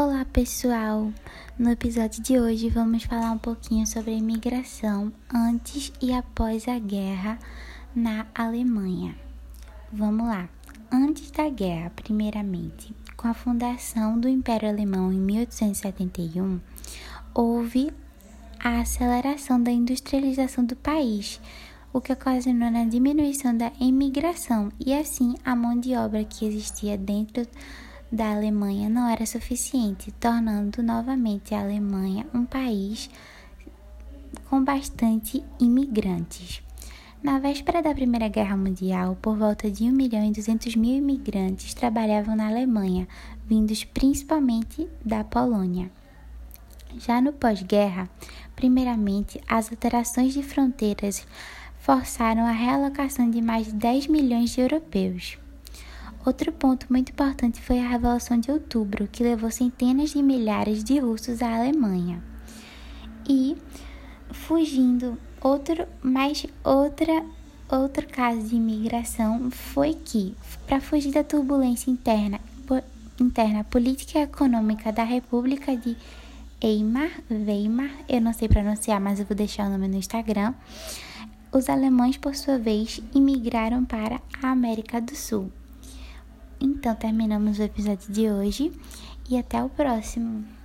Olá pessoal! No episódio de hoje vamos falar um pouquinho sobre a imigração antes e após a guerra na Alemanha. Vamos lá! Antes da guerra, primeiramente, com a fundação do Império Alemão em 1871, houve a aceleração da industrialização do país, o que ocasionou na diminuição da imigração e assim a mão de obra que existia dentro da Alemanha não era suficiente, tornando novamente a Alemanha um país com bastante imigrantes. Na véspera da Primeira Guerra Mundial, por volta de 1 milhão e 200 mil imigrantes trabalhavam na Alemanha, vindos principalmente da Polônia. Já no pós-guerra, primeiramente, as alterações de fronteiras forçaram a realocação de mais de 10 milhões de europeus. Outro ponto muito importante foi a Revolução de Outubro, que levou centenas de milhares de russos à Alemanha. E fugindo, outro, mais outra outro caso de imigração foi que, para fugir da turbulência interna, interna política e econômica da República de Weimar, Weimar, eu não sei pronunciar, mas eu vou deixar o nome no Instagram. Os alemães, por sua vez, imigraram para a América do Sul. Então terminamos o episódio de hoje e até o próximo.